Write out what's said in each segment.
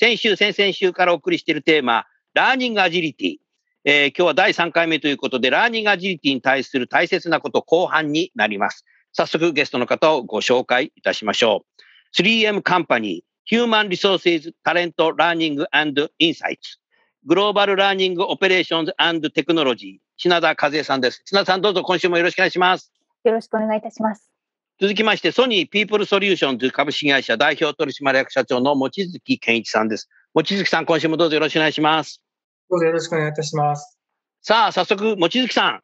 先週、先々週からお送りしているテーマ、ラーニングアジリティ。えー今日は第3回目ということで、ラーニングアジリティに対する大切なこと後半になります。早速、ゲストの方をご紹介いたしましょう。3M カンパニー、Human Resources Talent Learning and Insights、 Global Learning Operations Technology、品田和恵さんです。品田さん、どうぞ今週もよろしくお願いします。よろしくお願いいたします。続きまして、ソニーピープルソリューションズ株式会社代表取締役社長の望月健一さんです。望月さん、今週もどうぞよろしくお願いします。どうぞよろしくお願いいたします。さあ、早速、望月さん。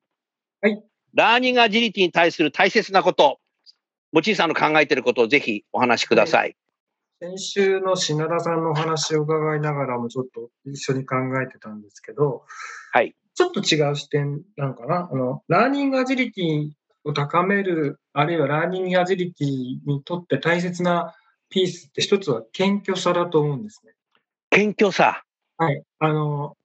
はい。ラーニングアジリティに対する大切なこと、望月さんの考えていることをぜひお話しください。先週の品田さんのお話を伺いながらもちょっと一緒に考えてたんですけど、はい。ちょっと違う視点なのかな。あの、ラーニングアジリティを高める、あるいはラーニングアジリティにとって大切なピースって一つは謙虚さだと思うんですね。謙虚さ。はい。あの、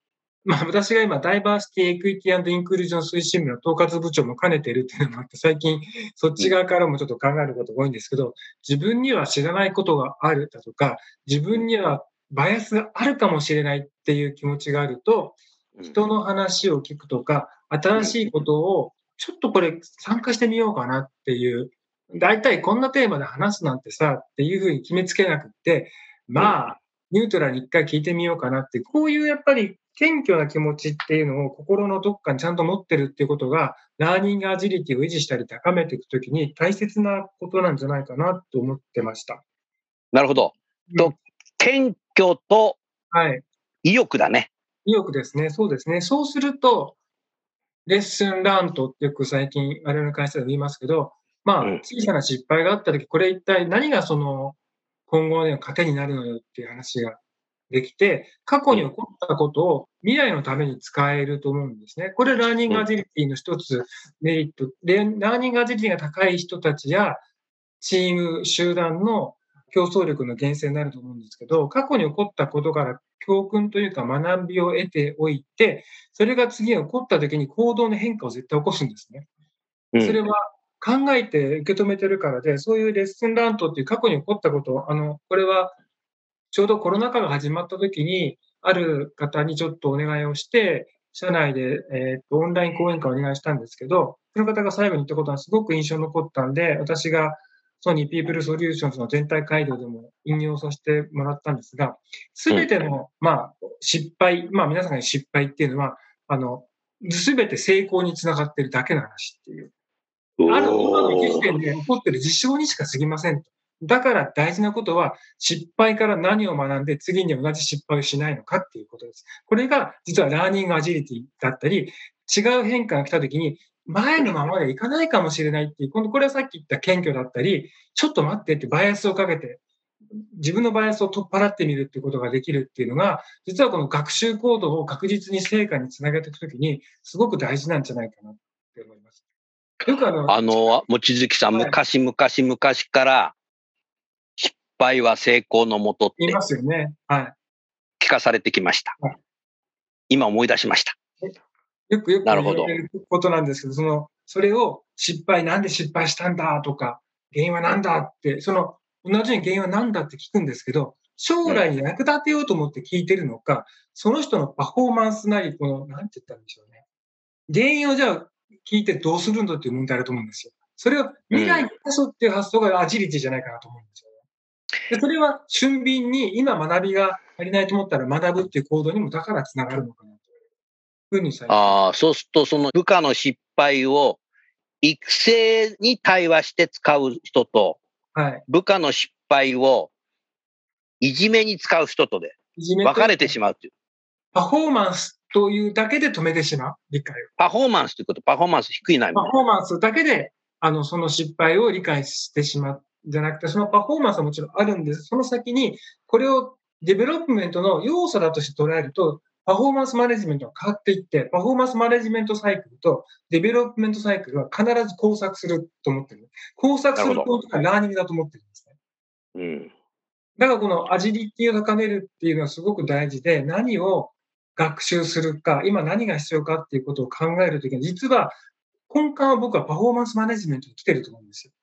まあ、私が今、ダイバーシティ、エクイティインクルージョン推進部の統括部長も兼ねているっていうのもあって、最近、そっち側からもちょっと考えることが多いんですけど、自分には知らないことがあるだとか、自分にはバイアスがあるかもしれないっていう気持ちがあると、人の話を聞くとか、新しいことを、ちょっとこれ参加してみようかなっていう、大体こんなテーマで話すなんてさ、っていうふうに決めつけなくって、まあ、ニュートラルに一回聞いてみようかなって、こういうやっぱり謙虚な気持ちっていうのを心のどっかにちゃんと持ってるっていうことが、ラーニングアジリティを維持したり高めていくときに大切なことなんじゃないかなと思ってました。なるほど。と、謙虚とはい。意欲だね。意欲ですね。そうですね。そうすると、レッスンラントってよく最近我々の会社でも言いますけど、まあうん、小さな失敗があったとき、これ一体何がその、今後の糧になるのよっていう話ができて、過去に起こったことを未来のために使えると思うんですね。これラーニングアジリティの一つメリット。で、ラーニングアジリティが高い人たちや、チーム、集団の競争力の源泉になると思うんですけど、過去に起こったことから教訓というか学びを得ておいて、それが次に起こった時に行動の変化を絶対起こすんですね。うんそれは考えて受け止めてるからで、そういうレッスンラントっていう過去に起こったこと、あの、これはちょうどコロナ禍が始まった時に、ある方にちょっとお願いをして、社内で、えーとオンライン講演会をお願いしたんですけど、その方が最後に言ったことがすごく印象に残ったんで、私がソニーピープルソリューションズの全体会議でも引用させてもらったんですが、すべての、まあ、失敗、まあ皆さんが失敗っていうのは、あの、すべて成功につながってるだけの話っていう。ある今の時点で起こってる事象にしか過ぎませんと。だから大事なことは、失敗から何を学んで次に同じ失敗をしないのかっていうことです。これが実はラーニングアジリティだったり、違う変化が来た時に、前のままでいかないかもしれないっていう、今度これはさっき言った謙虚だったり、ちょっと待ってってバイアスをかけて、自分のバイアスを取っ払ってみるっていうことができるっていうのが、実はこの学習行動を確実に成果につなげていくときに、すごく大事なんじゃないかなって思います。よくあの、あの、望月さん、はい昔々昔から、失敗は成功のもとって言いますよね。はい。聞かされてきましたはい。今思い出しました。よくよく言われることなんですけど、その、それを失敗、なんで失敗したんだとか、原因は何だって、その、同じように原因は何だって聞くんですけど、将来に役立てようと思って聞いてるのか、その人のパフォーマンスなり、この、なんて言ったんでしょうね。原因をじゃあ聞いてどうするんだっていう問題だと思うんですよ。それを未来にこそっていう発想がアジリティじゃないかなと思うんですよね。で、それは俊敏に今学びが足りないと思ったら学ぶっていう行動にもだから繋がるのかなと。ふうにされああ、そうすると、その部下の失敗を育成に対話して使う人と、はい。部下の失敗をいじめに使う人とで分かれてしまうという。パフォーマンスというだけで止めてしまう、理解を。パフォーマンスということ、パフォーマンス低いなみたい。パフォーマンスだけで、あの、その失敗を理解してしまう。じゃなくて、そのパフォーマンスはもちろん。あるん。です。その先に、これをデベロップメントの要素だとして捉えると、パフォーマンスマネジメントが変わっていって、パフォーマンスマネジメントサイクルとデベロップメントサイクルは必ず交錯すると思ってる。交錯するポイントがラーニングだと思ってるんですね。うん。だからこのアジリティを高めるっていうのはすごく大事で、何を学習するか、今何が必要かっていうことを考えるときに、実は根幹は僕はパフォーマンスマネジメントに来てると思うんですよ。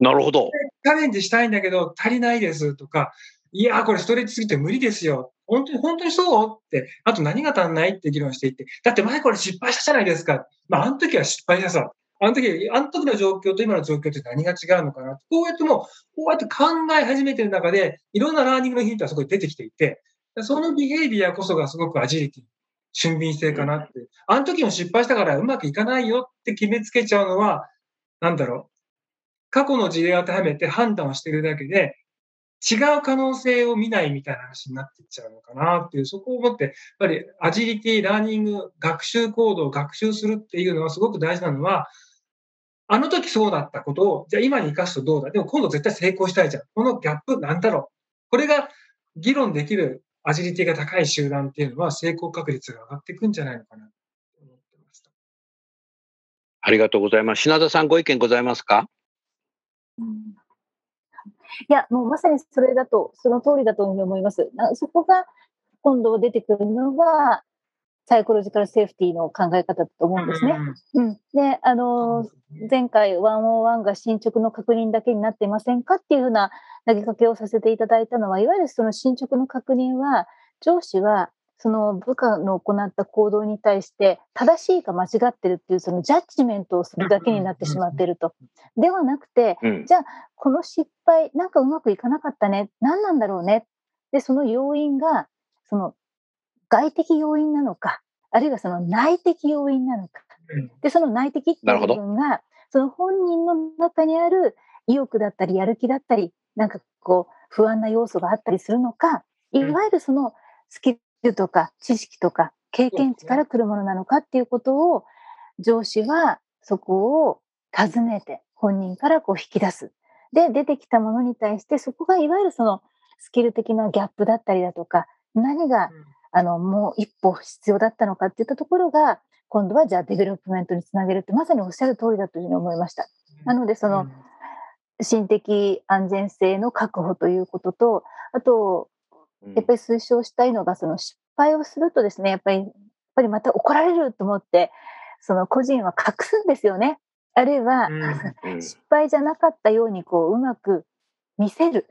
なるほど。チャレンジしたいんだけど足りないですとか、いやーこれストレッチすぎて無理ですよ。本当に、本当にそう？って、あと何が足んない？って議論していって、だって前これ失敗したじゃないですか。まあ、あの時は失敗したさ。あの時、あの時の状況と今の状況って何が違うのかな？こうやってもう、こうやって考え始めてる中で、いろんなラーニングのヒントがそこに出てきていて、そのビヘイビアこそがすごくアジリティ、俊敏性かなって。あの時も失敗したからうまくいかないよって決めつけちゃうのは、なんだろう。過去の事例を当てはめて判断をしてるだけで、違う可能性を見ないみたいな話になっていっちゃうのかなっていう、そこを思って、やっぱりアジリティ、ラーニング、学習行動を学習するっていうのはすごく大事なのは、あの時そうだったことを、じゃあ今に生かすとどうだ？でも今度絶対成功したいじゃん。このギャップなんだろう？これが議論できるアジリティが高い集団っていうのは成功確率が上がっていくんじゃないのかなと思ってました。ありがとうございます。品田さん、ご意見ございますか？うんいや、もうまさにそれだと、その通りだと思います。なそこが今度出てくるのが、サイコロジカルセーフティーの考え方だと思うんですね。うん。で、あのー前回101が進捗の確認だけになっていませんかっていうふうな投げかけをさせていただいたのは、いわゆるその進捗の確認は、上司はその部下の行った行動に対して正しいか間違ってるっていうそのジャッジメントをするだけになってしまっていると。ではなくて、うん。じゃあこの失敗なんかうまくいかなかったね何なんだろうね。でその要因がその外的要因なのかあるいはその内的要因なのか。うん。でその内的っていう部分がその本人の中にある意欲だったりやる気だったりなんかこう不安な要素があったりするのかいわゆるそのスキルとか知識とか経験値から来るものなのかっていうことを上司はそこを尋ねて本人からこう引き出す。で出てきたものに対してそこがいわゆるそのスキル的なギャップだったりだとか何があのもう一歩必要だったのかっていったところが今度はじゃあデベロップメントにつなげるってまさにおっしゃる通りだというふうに思いました。なのでその心的安全性の確保ということとあとやっぱり推奨したいのがその失敗をするとですねやっぱりやっぱりまた怒られると思ってその個人は隠すんですよね。あるいは、うんうん。失敗じゃなかったようにこううまく見せる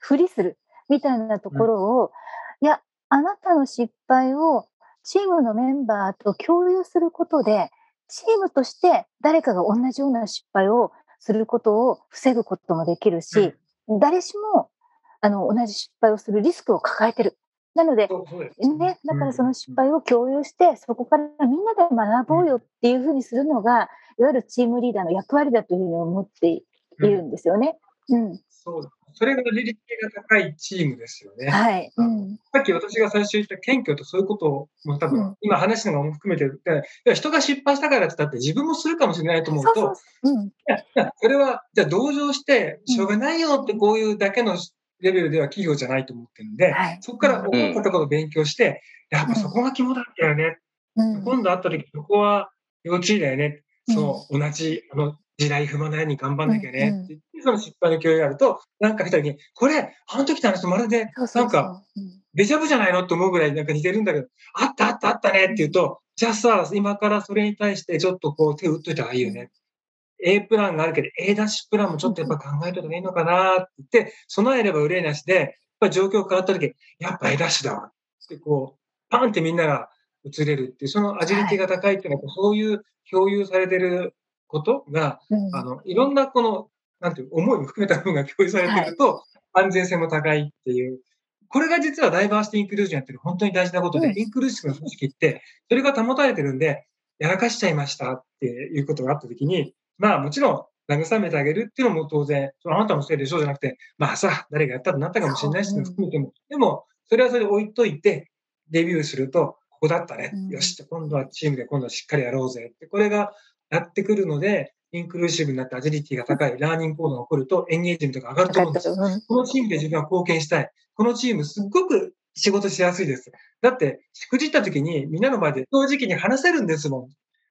ふりするみたいなところを、いやあなたの失敗をチームのメンバーと共有することでチームとして誰かが同じような失敗をすることを防ぐこともできるし、誰しもあの同じ失敗をするリスクを抱えてる。なので、ね、だからその失敗を共有して、そこからみんなで学ぼうよっていうふうにするのが、いわゆるチームリーダーの役割だというふうに思っているんですよね。うん、そうだそれが利率が高いチームですよね。はい、うん、さっき私が最初言った謙虚とそういうことも多分、うん。今話したのも含めて、でいや人が失敗したからって言って自分もするかもしれないと思うと、そうそうそう、うん、それは、じゃあ同情して、しょうがないよってこういうだけのレベルでは企業じゃないと思ってるんで、はい。そこから思ったことを勉強して、やっぱそこが肝だったよね。うん、今度会った時、そこは幼稚園だよね。そう、同じ、あの、地雷踏まないように頑張んなきゃね。うん。うんその失敗の共有があると、なんか来た時に、これ、あの時の話とまるで、なんか、うん。デジャブじゃないのって思うぐらいなんか似てるんだけど、あったあったあったねって言うと、じゃあさ、今からそれに対してちょっとこう手を打っといた方がいいよね。A プランがあるけど、A ダッシュプランもちょっとやっぱ考えといた方がいいのかなって言って、備えれば憂いなしで、やっぱり状況変わった時、やっぱ A ダッシュだわってこう、パンってみんなが移れるっていう、そのアジリティが高いっていうのは、そういう共有されてることが、うんあの、いろんなこの、なんていう、思いも含めた部分が共有されてると、安全性も高いっていう。これが実はダイバーシティインクルージョンやってる本当に大事なことで、うんインクルーシブな組織って、それが保たれてるんで、やらかしちゃいましたっていうことがあったときに、まあもちろん慰めてあげるっていうのも当然、そのあなたのせいでしょうじゃなくて、まあさ、誰がやったらなったかもしれないし、含めても、でも、それはそれで置いといて、デビューすると、ここだったね。うんよし、今度はチームで今度はしっかりやろうぜって、これがやってくるので、インクルーシブになってアジリティが高いラーニング行動が起こるとエンゲージメントが上がると思うんですこのチームで自分は貢献したい。このチームすっごく仕事しやすいです。だって、しくじった時にみんなの前で正直に話せるんですもん。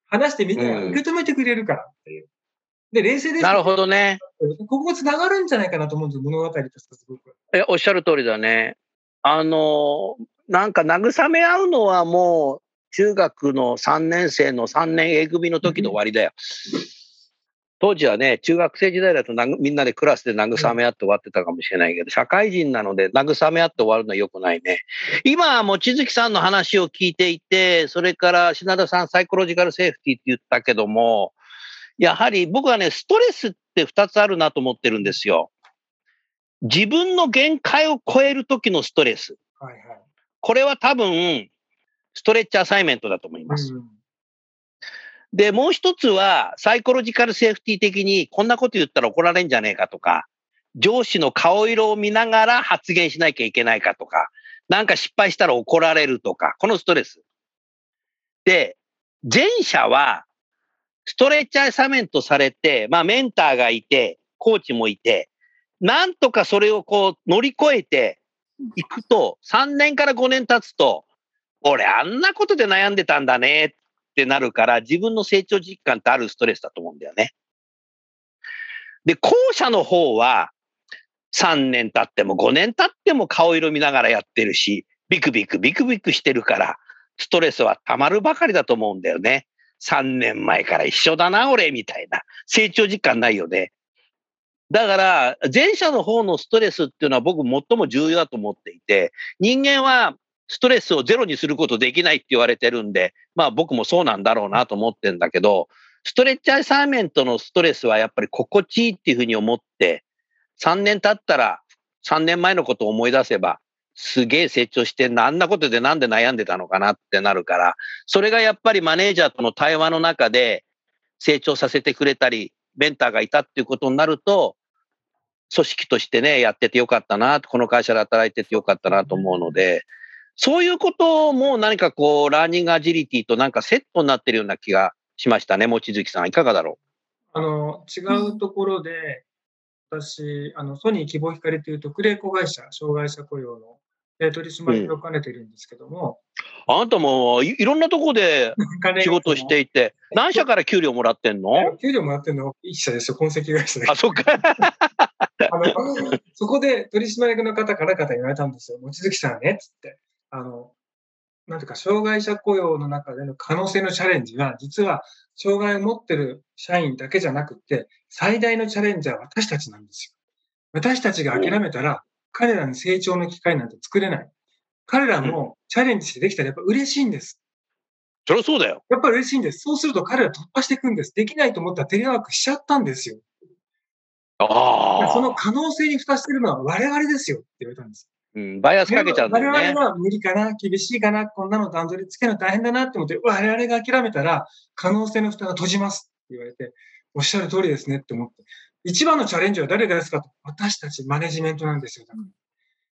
話してみんなが受け止めてくれるからっていう。で、冷静です。なるほどね。ここが繋がるんじゃないかなと思うんですよ、物語としてすごく。え、おっしゃる通りだね。あの、なんか慰め合うのはもう、中学の3年生の3年 A 組の時の終わりだよ。当時はね、中学生時代だとみんなでクラスで慰め合って終わってたかもしれないけど、社会人なので慰め合って終わるのは良くないね。今、望月さんの話を聞いていて、それから品田さん、サイコロジカルセーフティって言ったけども、やはり僕はね、ストレスって2つあるなと思ってるんですよ。自分の限界を超える時のストレス。はいはい。これは多分、ストレッチアサイメントだと思います。うんで、もう一つは、サイコロジカルセーフティ的に、こんなこと言ったら怒られんじゃねえかとか、上司の顔色を見ながら発言しなきゃいけないかとか、なんか失敗したら怒られるとか、このストレス。で、前者は、ストレッチアサメントされて、まあメンターがいて、コーチもいて、なんとかそれをこう乗り越えていくと、3年から5年経つと、俺あんなことで悩んでたんだねってなるから、自分の成長実感ってあるストレスだと思うんだよね。で、後者の方は、3年経っても5年経っても顔色見ながらやってるし、ビクビクビクビクしてるから、ストレスは溜まるばかりだと思うんだよね。3年前から一緒だな、俺、みたいな。成長実感ないよね。だから、前者の方のストレスっていうのは僕最も重要だと思っていて、人間はストレスをゼロにすることできないって言われてるんで、まあ僕もそうなんだろうなと思ってんだけど、ストレッチアサイメントのストレスはやっぱり心地いいっていうふうに思って、3年経ったら3年前のことを思い出せば、すげえ成長してんな、あんなことでなんで悩んでたのかなってなるから、それがやっぱりマネージャーとの対話の中で成長させてくれたり、メンターがいたっていうことになると、組織としてね、やっててよかったな、この会社で働いててよかったなと思うので、そういうことも何かこう、ラーニングアジリティとなんかセットになってるような気がしましたね、望月さん。いかがだろう？あの、違うところで、私、あの、ソニー希望光というと特例子会社、障害者雇用の、えー取締役を兼ねてるんですけども、うあなたもいいろんなとこで仕事していて、何社から給料もらってんの？給料もらってるの？一社ですよ、痕跡会社で。あ、そっか。あの、そこで取締役の方から方に言われたんですよ。望月さんね、つって。あの、なんていうか、障害者雇用の中での可能性のチャレンジは、実は、障害を持ってる社員だけじゃなくて、最大のチャレンジは私たちなんですよ。私たちが諦めたら、彼らに成長の機会なんて作れない。彼らもチャレンジしてできたらやっぱ嬉しいんです。そりゃそうだよ。やっぱ嬉しいんです。そうすると彼ら突破していくんです。できないと思ったらテレワークしちゃったんですよ。あそのあ。可能性に蓋してるのは我々ですよって言われたんです。うん、バイアスかけちゃうんだよね。我々は無理かな、厳しいかな、こんなの段取りつけるの大変だなって思って、我々が諦めたら可能性の蓋が閉じますって言われて、おっしゃる通りですねって思って。一番のチャレンジは誰がですかと。私たちマネジメントなんですよ。だから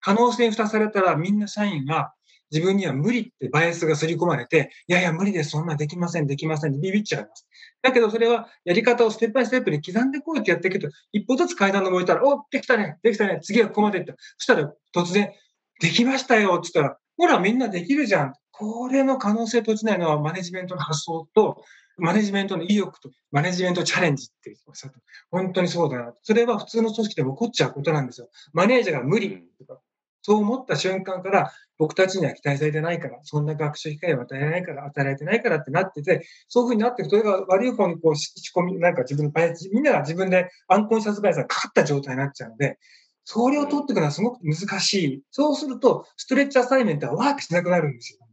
可能性に蓋されたらみんな社員が自分には無理ってバイアスが刷り込まれて、いやいや無理です、そんなできません、できませんってビビっちゃいます。だけどそれはやり方をステップバイステップに刻んでこうってやっていくと、一歩ずつ階段登れたら、おできたね、できたね、次はここまでいった。そしたら突然、できましたよって言ったら、ほらみんなできるじゃん。これの可能性閉じないのはマネジメントの発想と、マネジメントの意欲と、マネジメントチャレンジっておっしゃった。本当にそうだな。それは普通の組織でも起こっちゃうことなんですよ。マネージャーが無理とか、そう思った瞬間から、僕たちには期待されてないから、そんな学習機会を与えないから、与えられてないからってなってて、そういうふうになっていくと、それが悪い方にこう仕込み、なんか自分のバイアス、みんなが自分でアンコンシャスバイアスがかかった状態になっちゃうので、それを取っていくのはすごく難しい。そうすると、ストレッチアサイメントはワークしなくなるんですよ。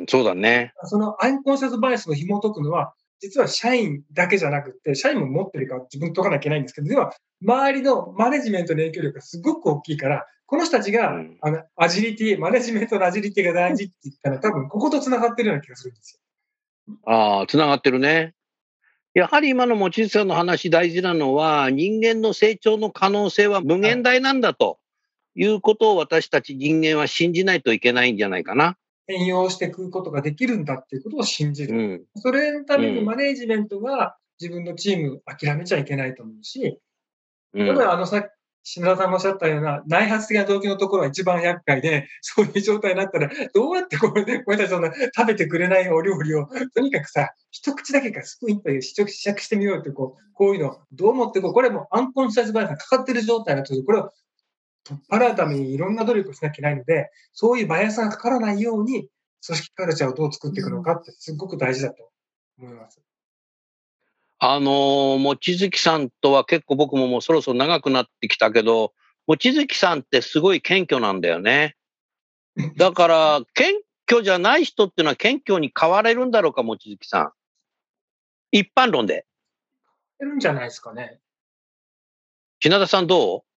うんそうだね。そのアンコンシャスバイアスを紐解くのは、実は社員だけじゃなくて、社員も持ってるから自分解かなきゃいけないんですけど、では、周りのマネジメントの影響力がすごく大きいから、この人たちが、うんあの、アジリティ、マネジメントのアジリティが大事って言ったら、多分ここと繋がってるような気がするんですああ、つながってるね。やはり今の望月さんの話大事なのは、人間の成長の可能性は無限大なんだということを私たち人間は信じないといけないんじゃないかな。よ。変容していくことができるんだっていうことを信じうる。ん。それのためにうんマネジメントが自分のチーム諦めちゃいけないと思うし、うんただあのさっき品田さんがおっしゃったような内発的な動機のところは一番厄介で、そういう状態になったら、どうやってこれで、これたちそんな食べてくれないお料理を、とにかくさ、一口だけかスプーン一杯試食試着してみようって、こう、こういうの、どう思ってこう、これもアンコンシャスバイアスがかかってる状態だと、これを取っ払うためにいろんな努力をしなきゃいけないので、そういうバイアスがかからないように、組織カルチャーをどう作っていくのかってすごく大事だと思います。あのー、望月さんとは結構僕ももうそろそろ長くなってきたけど、望月さんってすごい謙虚なんだよね。だから、謙虚じゃない人っていうのは謙虚に変われるんだろうか、望月さん。一般論で。やってるんじゃないですかね。品田さんどう？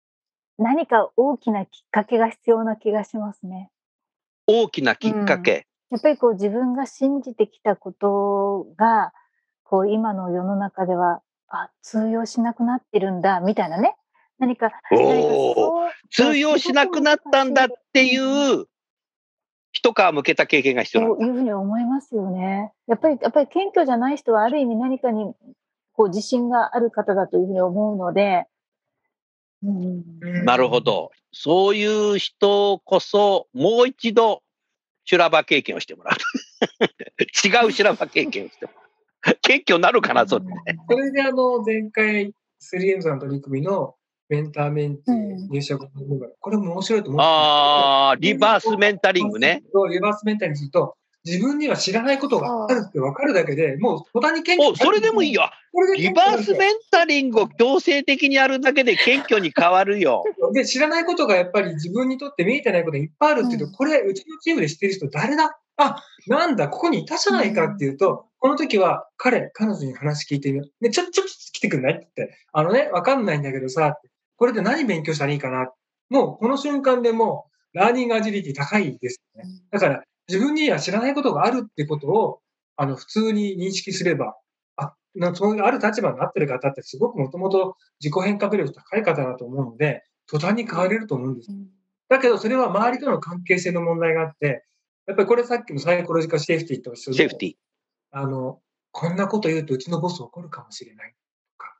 何か大きなきっかけが必要な気がしますね。大きなきっかけ。やっぱりこう自分が信じてきたことが、こう今の世の中では、あ、通用しなくなってるんだ、みたいなね。何か、通用しなくなったんだっていう、一皮向けた経験が必要なんだ。そういうふうに思いますよね。やっぱり、やっぱり謙虚じゃない人はある意味何かにこう自信がある方だというふうに思うので、うん、なるほ。ど。そういう人こそ、もう一度、修羅場経験をしてもらう。違う修羅場経験をしてもらう。謙虚になるかな、それ。それであの、前回、3M さんの取り組みのメンターメンテ入社後の部分これも面白いと思ってああ、リバースメンタリングね。。リバースメンタリングすると、自分には知らないことがあるって分かるだけで、もう途端に謙虚お、それでもいいよ。これでリバースメンタリングを強制的にやるだけで謙虚に変わるよ。で、知らないことがやっぱり自分にとって見えてないことがいっぱいあるっていうと、うんこれ、うちのチームで知ってる人誰だ？あ、なんだ、ここにいたじゃないかっていうと、この時は彼、彼女に話聞いてみよう。ね、ちょ、ちょっと来てくんない？って言って、あのね、わかんないんだけどさ、これで何勉強したらいいかな？もう、この瞬間でもう、ラーニングアジリティ高いですよね。だから、自分には知らないことがあるってことを、あの、普通に認識すれば、あ、なそういうある立場になってる方ってすごくもともと自己変革力高い方だと思うので、途端に変われると思うんです。だけど、それは周りとの関係性の問題があって、やっぱりこれさっきのサイコロジカルセーフティと一緒で、セーフティー。あの、こんなこと言うとうちのボス怒るかもしれないとか、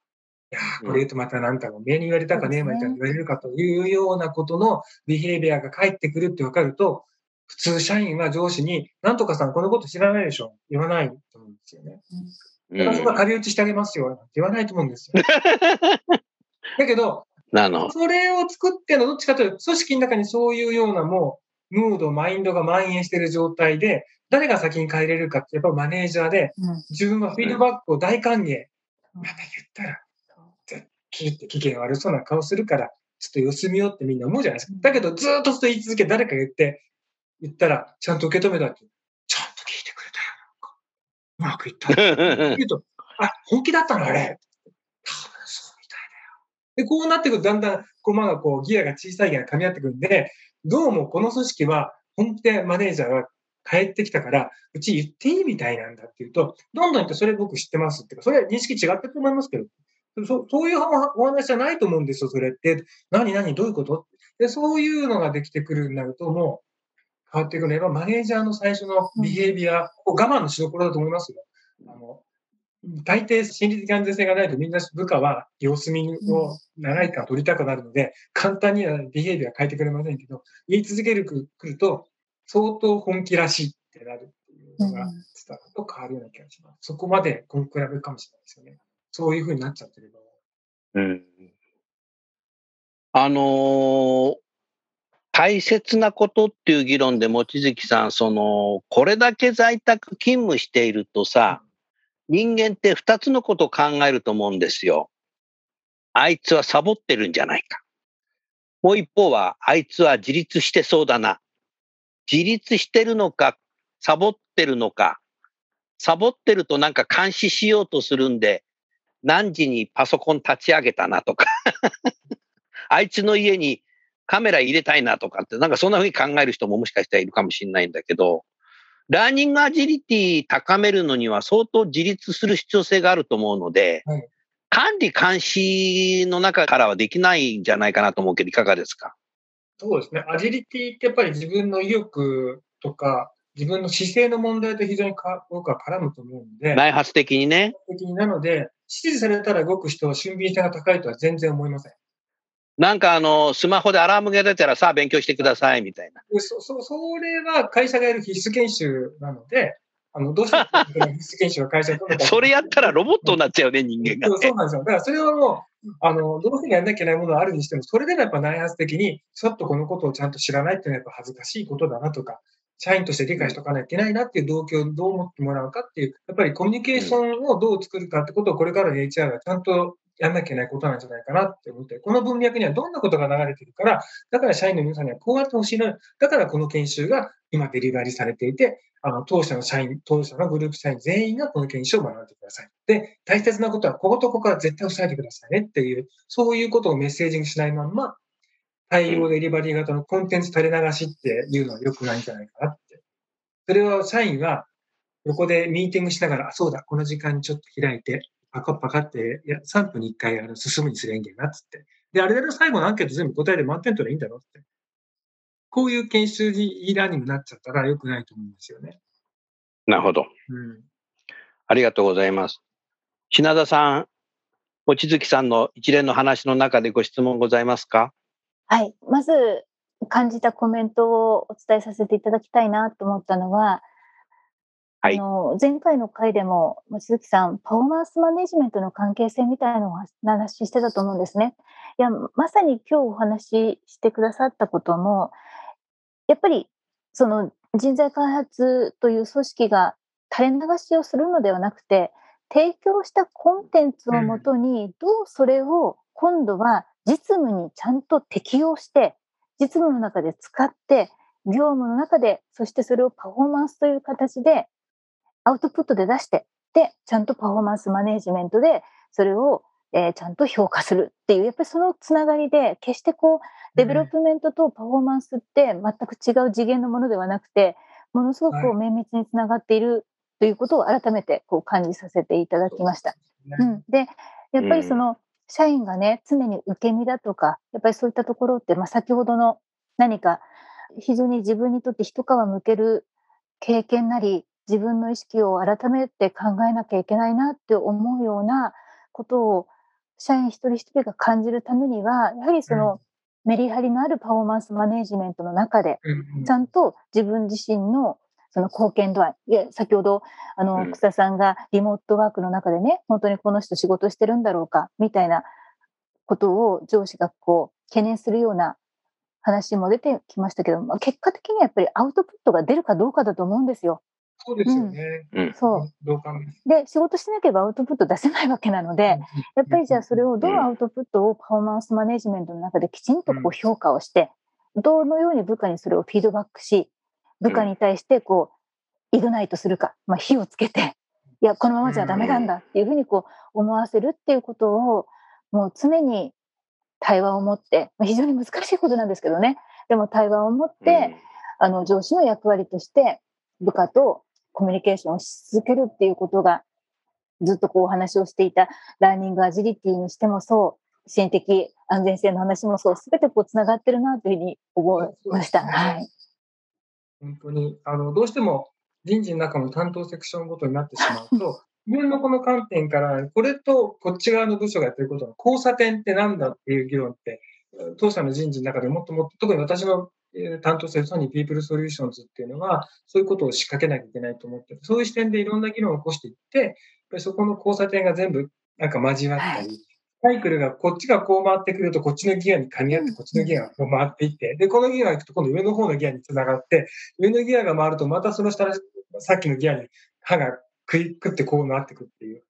いやーこれ言うとまたなんかも目に言われたかねえまいたに言われるかというようなことのビヘイビアが返ってくるって分かると、普通社員は上司に、なんとかさんこのこと知らないでしょ言わないと思うんですよね。うん私は仮打ちしてあげますよ。言わないと思うんですよ。だけど。それを作ってるのどっちかというと、組織の中にそういうようなもう、ムード、マインドが蔓延している状態で、誰が先に変えれるかって、やっぱマネージャーで、うん自分はフィードバックを大歓迎。うんまた言ったら、キーって機嫌悪そうな顔するから、ちょっと様子見ようってみんな思うじゃないですか。だけど、ずーっとずっと言い続け、誰かが言って、言ったら、ちゃんと受け止めたって、ちゃんと聞いてくれたよ。うまくいった。言うと、あ、本気だったのあれ。多分そうみたいだよ。で、こうなってくると、だんだん駒がこう、ギアが小さいギアが噛み合ってくるんで、どうもこの組織は、本気でマネージャーが帰ってきたから、うち言っていいみたいなんだっていうと、どんどん言ってそれ僕知ってますっていうか、それは認識違ってると思いますけど、そそういうお話じゃないと思うんですよ、それって。何何どういうこと？で、そういうのができてくるようになると、もう変わってくれば、マネージャーの最初のビヘイビア、ここ我慢のしどころだと思いますよ。あの大抵心理的安全性がないとみんな部下は様子見を長い時間取りたくなるので、簡単にはビヘイビア変えてくれませんけど、言い続けるくると、相当本気らしいってなるっていうのが伝わると変わるような気がします。そこまでこん比べかもしれないですよね。そういうふうになっちゃってれば。うんあのー大切なことっていう議論で望月さん、その、これだけ在宅勤務しているとさ、人間って二つのことを考えると思うんですよ。あいつはサボってるんじゃないか。もう一方は、あいつは自立してそうだな。自立してるのか、サボってるのか。サボってるとなんか監視しようとするんで、何時にパソコン立ち上げたなとか。あいつの家にカメラ入れたいなとかって、なんかそんな風に考える人ももしかしたらいるかもしれないんだけど、ラーニングアジリティ高めるのには相当自立する必要性があると思うので、はい管理監視の中からはできないんじゃないかなと思うけど、いかがですか？そうですね。アジリティってやっぱり自分の意欲とか、自分の姿勢の問題と非常にか僕は絡むと思うので、内発的にね。的になので、指示されたら動く人は俊敏性が高いとは全然思いません。なんかあの、スマホでアラームが出たらさあ勉強してくださいみたいな。でそそそれは会社がやる必須研修なので、あのどうしても必須研修は会社がそれやったらロボットになっちゃうね、人間がね。そうなんですよ。だからそれはもう、あの、どうしてもやんなきゃいけないものはあるにしても、それでもやっぱ内発的に、ちょっとこのことをちゃんと知らないっていうのはやっぱ恥ずかしいことだなとか、社員として理解しとかなきゃいけないなっていう動機をどう思ってもらうかっていう、やっぱりコミュニケーションをどう作るかってことをこれからの HR がちゃんとやんなきゃいけないことなんじゃないかなって思って、この文脈にはどんなことが流れてるから、だから社員の皆さんにはこうやってほしいな、だからこの研修が今デリバリーされていて、あの、当社の社員、当社のグループ社員全員がこの研修を学んでください。で、大切なことはこことここは絶対押さえてくださいねっていう、そういうことをメッセージングしないまんま、対応デリバリー型のコンテンツ垂れ流しっていうのは良くないんじゃないかなって。それは社員は横でミーティングしながら、あ、そうだ、この時間にちょっと開いて、パカッパカって、いや、3分に1回あの進むにする演技なっつって。で、あれだけ最後のアンケート全部答えで満点取ればいいんだろうって。こういう研修に e ラーニングになっちゃったら良くないと思うんですよね。なるほど。うん。ありがとうございます。品田さん、望月さんの一連の話の中でご質問ございますか？はい。まず感じたコメントをお伝えさせていただきたいなと思ったのは、はいあの前回の回でも望月さん、パフォーマンスマネジメントの関係性みたいなのを話してたと思うんですね。いや、まさに今日お話ししてくださったことも、やっぱりその人材開発という組織が垂れ流しをするのではなくて、提供したコンテンツをもとに、どうそれを今度は実務にちゃんと適用して、実務の中で使って、業務の中で、そしてそれをパフォーマンスという形でアウトプットで出して、で、ちゃんとパフォーマンスマネジメントでそれを、えーちゃんと評価するっていう、やっぱりそのつながりで、決してこう、 development とパフォーマンスって全く違う次元のものではなくて、ものすごくこう綿密につながっているということを改めてこう感じさせていただきました。うん、で、やっぱりその、社員がね、常に受け身だとか、やっぱりそういったところって、まあ、先ほどの何か非常に自分にとって一皮向ける経験なり、自分の意識を改めて考えなきゃいけないなって思うようなことを社員一人一人が感じるためには、やはりそのメリハリのあるパフォーマンスマネジメントの中で、ちゃんと自分自身のその貢献度合い。いや、先ほど、あの、うん草田さんがリモートワークの中でね、本当にこの人仕事してるんだろうか、みたいなことを上司がこう、懸念するような話も出てきましたけど、まあ、結果的にはやっぱりアウトプットが出るかどうかだと思うんですよ。そうですよね。うん。そう。で仕事しなければアウトプット出せないわけなので、やっぱりじゃあそれをどうアウトプットをパフォーマンスマネジメントの中できちんとこう評価をして、どのように部下にそれをフィードバックし、部下に対してこう、イグナイトするか、まあ、火をつけて、いや、このままじゃダメなんだっていうふうにこう思わせるっていうことを、もう常に対話を持って、まあ、非常に難しいことなんですけどね、でも対話を持って、あの上司の役割として部下とコミュニケーションをし続けるっていうことがずっとこうお話をしていたラーニングアジリティにしてもそう心的安全性の話もそう全てこうつながってるなというふうに思いました。ねはい。本当に、あの、どうしても人事の中の担当セクションごとになってしまうと、自分のこの観点から、これとこっち側の部署がやってることの交差点ってなんだっていう議論って、当社の人事の中でもっともっと、特に私のえー担当しているソニーピープルソリューションズっていうのは、そういうことを仕掛けなきゃいけないと思ってる、そういう視点でいろんな議論を起こしていって、やっぱりそこの交差点が全部なんか交わったり、サイクルがこっちがこう回ってくると、こっちのギアに噛み合って、こっちのギアがこう回っていって、で、このギアが行くと今度上の方のギアにつながって、上のギアが回ると、またその下の、さっきのギアに歯が食い食ってこうなってくっていう。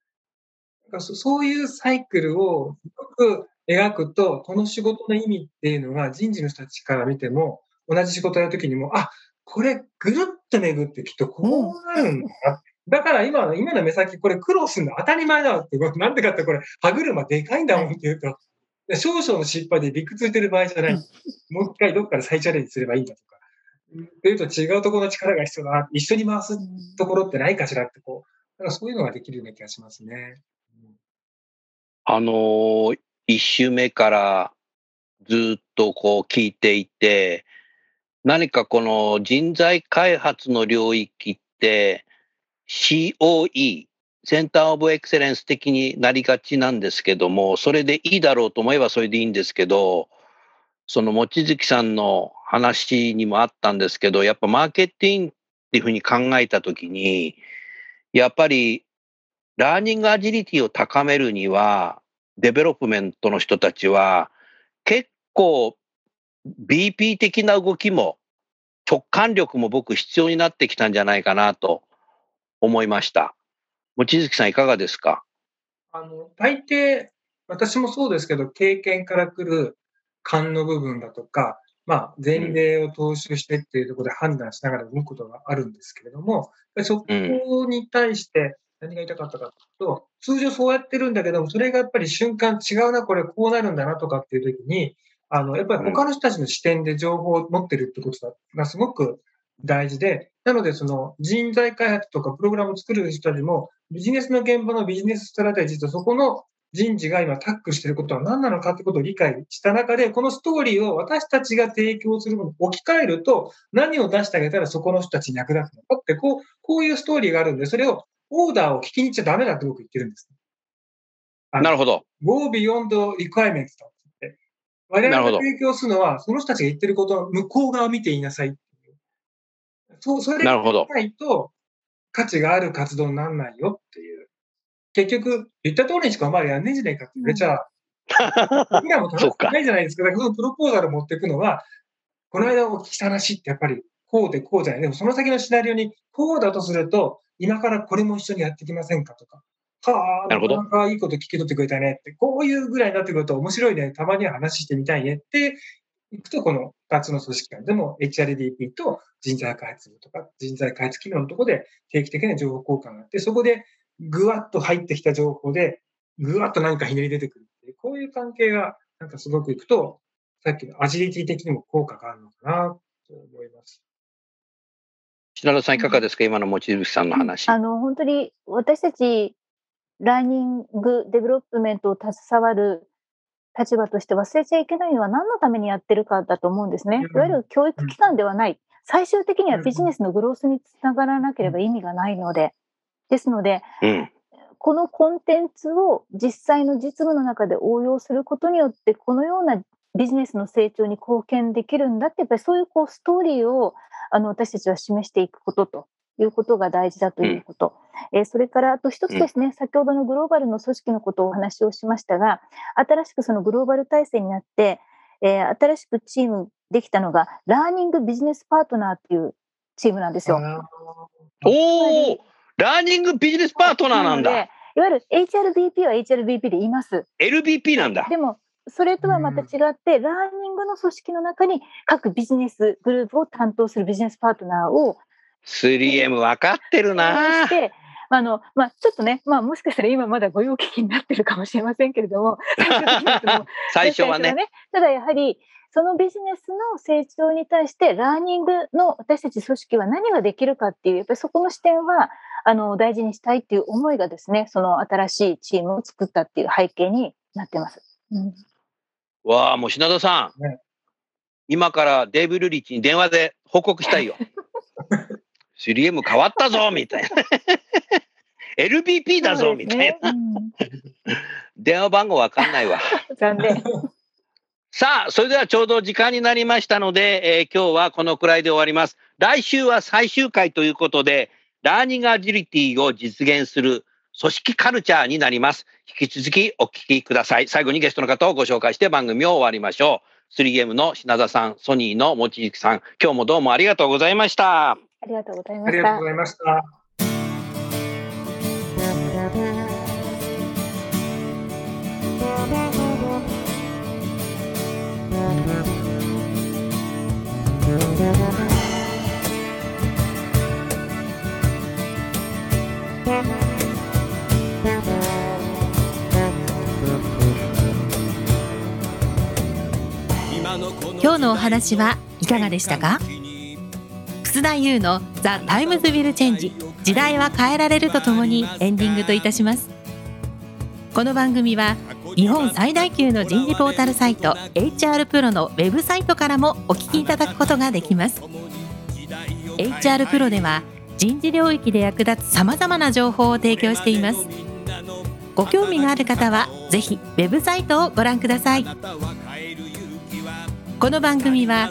だからそそういうサイクルをよく描くと、この仕事の意味っていうのが人事の人たちから見ても、同じ仕事をやるときにも、あ、これぐるっと巡ってきっとこうなるんだな。だから今の、今の目先、これ苦労するの当たり前だわって。なんでかってこれ、歯車でかいんだもんって言うと、で少々の失敗でびくついてる場合じゃない。もう一回どっかで再チャレンジすればいいんだとか。というと違うところの力が必要だな。一緒に回すところってないかしらってこう、なんかそういうのができるような気がしますね。あのー一週目からずっとこう聞いていて、何かこの人材開発の領域って COE、センターオブエクセレンス的になりがちなんですけども、それでいいだろうと思えばそれでいいんですけど、その望月さんの話にもあったんですけど、やっぱマーケティングっていうふうに考えたときに、やっぱり learning agility を高めるには、 development の人たちは結構 BP 的な動きも直感力も僕必要になってきたんじゃないかなと思いました。望月さんいかがですか？あの、大抵、私もそうですけど、経験から来る勘の部分だとか、まあ、前例を踏襲してっていうところで判断しながら動くことがあるんですけれども、そこに対して何が言いたかったかというと、通常そうやってるんだけども、それがやっぱり瞬間違うな、これこうなるんだなとかっていう時に、あの、やっぱり他の人たちの視点で情報を持ってるってことがすごく大事で、なのでその人材開発とかプログラムを作る人たちも、ビジネスの現場のビジネスストラテジーとそこの人事が今タッグしていることは何なのかってことを理解した中で、このストーリーを私たちが提供するものに置き換えると、何を出してあげたらそこの人たちに役立つのかって、こう、こういうストーリーがあるんで、それをオーダーを聞きに行っちゃダメだって僕言ってるんです。なるほど。go beyond requirements と。我々が提供するのは、その人たちが言ってることの向こう側を見て言いなさいっていう。そう、それなるほど。ないと価値がある活動にならないよっていう。結局、言った通りにしかお前らやんねえじゃねえかって言われちゃ、僕らも楽しく ないじゃないですか。だからそのプロポーザルを持っていくのは、この間お聞きした話ってやっぱりこうでこうじゃない。でもその先のシナリオにこうだとすると、今からこれも一緒にやってきませんかとか。はあ、なるほどなかなかいいこと聞き取ってくれたねって、こういうぐらいになってくると面白いね、たまには話してみたいねっていくと、この2つの組織間でも HRDP と人材開発部とか人材開発機能のところで定期的な情報交換があって、そこでぐわっと入ってきた情報で、ぐわっと何かひねり出てくるっていう、こういう関係がなんかすごくいくと、さっきのアジリティ的にも効果があるのかなと思います。品田さんいかがですか、今の望月さんの話。あの、本当に私たち、 learning、development を携わる立場として忘れちゃいけないのは何のためにやってるかだと思うんですね。いわゆる教育機関ではない。最終的にはビジネスの growth につながらなければ意味がないので。ですので、うん、このコンテンツを実際の実務の中で応用することによって、このようなビジネスの成長に貢献できるんだって、やっぱりそういうこうストーリーをあの私たちは示していくことということが大事だということ。うん、えー、それからあと一つですね、うん、先ほどのグローバルの組織のことをお話をしましたが、新しくそのグローバル体制になって、えー、新しくチームできたのが、ラーニングビジネスパートナーっていうチームなんですよ。おおラーニングビジネスパートナーなんだ。いわゆる HRBP は HRBP で言います。LBP なんだ。でも、それとはまた違って、ラーニングの組織の中に各ビジネスグループを担当するビジネスパートナーを 3M 分かってるなしてあの、まあ、ちょっとね、まあ、もしかしたら今まだ御用聞きになってるかもしれませんけれども、最初はね。ねただやはり、そのビジネスの成長に対して、ラーニングの私たち組織は何ができるかっていう、やっぱりそこの視点は、あの、大事にしたいっていう思いがですね、その新しいチームを作ったっていう背景になってます。うん、わあ、もう品田さん、ね、今からデーブ・ルリッチに電話で報告したいよ。3M 変わったぞ みたいな。LBP だぞ、みたいな。うん、電話番号わかんないわ。残念。さあ、それではちょうど時間になりましたので、えー、今日はこのくらいで終わります。来週は最終回ということで、ラーニングアジリティを実現する組織カルチャーになります。引き続きお聞きください。最後にゲストの方をご紹介して番組を終わりましょう。3M の品田さん、ソニーの望月さん、今日もどうもありがとうございました。ありがとうございました。ありがとうございました。今日のお話はいかがでしたか？楠田優の「 The Times Will Change 時代は変えられる」とともにエンディングといたします。この番組は日本最大級の人事ポータルサイト HR プロのウェブサイトからもお聞きいただくことができます。HR プロでは人事領域で役立つさまざまな情報を提供しています。ご興味がある方はぜひウェブサイトをご覧ください。この番組は